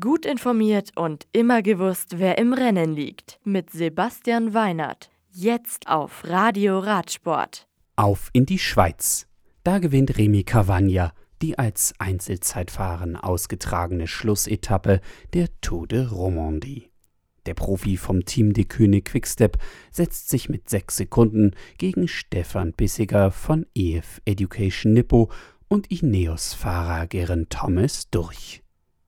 Gut informiert und immer gewusst, wer im Rennen liegt. Mit Sebastian Weinert. Jetzt auf Radio Radsport. Auf in die Schweiz. Da gewinnt Remy Cavagna die als Einzelzeitfahren ausgetragene Schlussetappe der Tour de Romandie. Der Profi vom Team de König Quickstep setzt sich mit sechs Sekunden gegen Stefan Bissiger von EF Education Nippo und Ineos-Fahrer Geraint Thomas durch.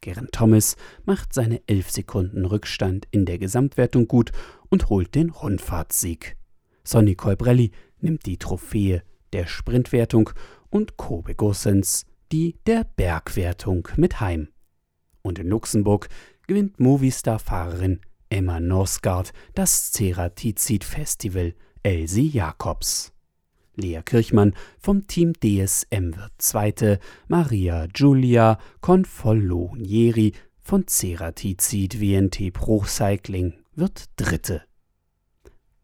Geraint Thomas macht seine 11 Sekunden Rückstand in der Gesamtwertung gut und holt den Rundfahrtssieg. Sonny Colbrelli nimmt die Trophäe der Sprintwertung und Kobe Gossens die der Bergwertung mit heim. Und in Luxemburg gewinnt Movistar-Fahrerin Emma Norsgaard das Ceratizid Festival Elsie Jacobs. Lea Kirchmann vom Team DSM wird Zweite, Maria Giulia Confollonieri von Ceratizid WNT Pro Cycling wird Dritte.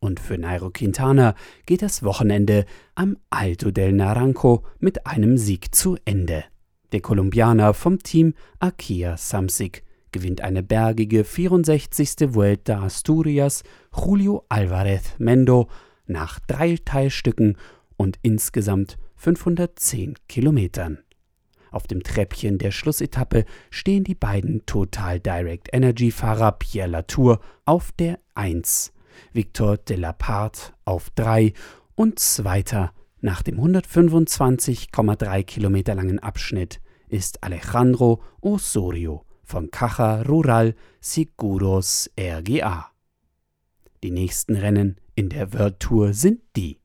Und für Nairo Quintana geht das Wochenende am Alto del Naranco mit einem Sieg zu Ende. Der Kolumbianer vom Team Akia Samsic gewinnt eine bergige 64. Vuelta Asturias Julio Alvarez Mendo nach drei Teilstücken und insgesamt 510 Kilometern. Auf dem Treppchen der Schlussetappe stehen die beiden Total Direct Energy Fahrer Pierre Latour auf der 1, Victor de la Part auf 3 und zweiter nach dem 125,3 Kilometer langen Abschnitt ist Alejandro Osorio von Caja Rural Seguros RGA. Die nächsten Rennen in der World Tour sind die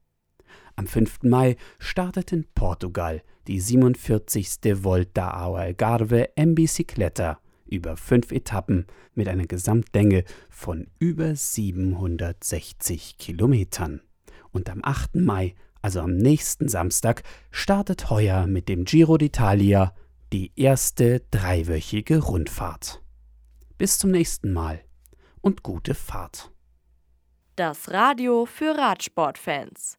am 5. Mai startet in Portugal die 47. Volta ao Algarve en Bicicleta über fünf Etappen mit einer Gesamtlänge von über 760 Kilometern. Und am 8. Mai, also am nächsten Samstag, startet heuer mit dem Giro d'Italia die erste dreiwöchige Rundfahrt. Bis zum nächsten Mal und gute Fahrt. Das Radio für Radsportfans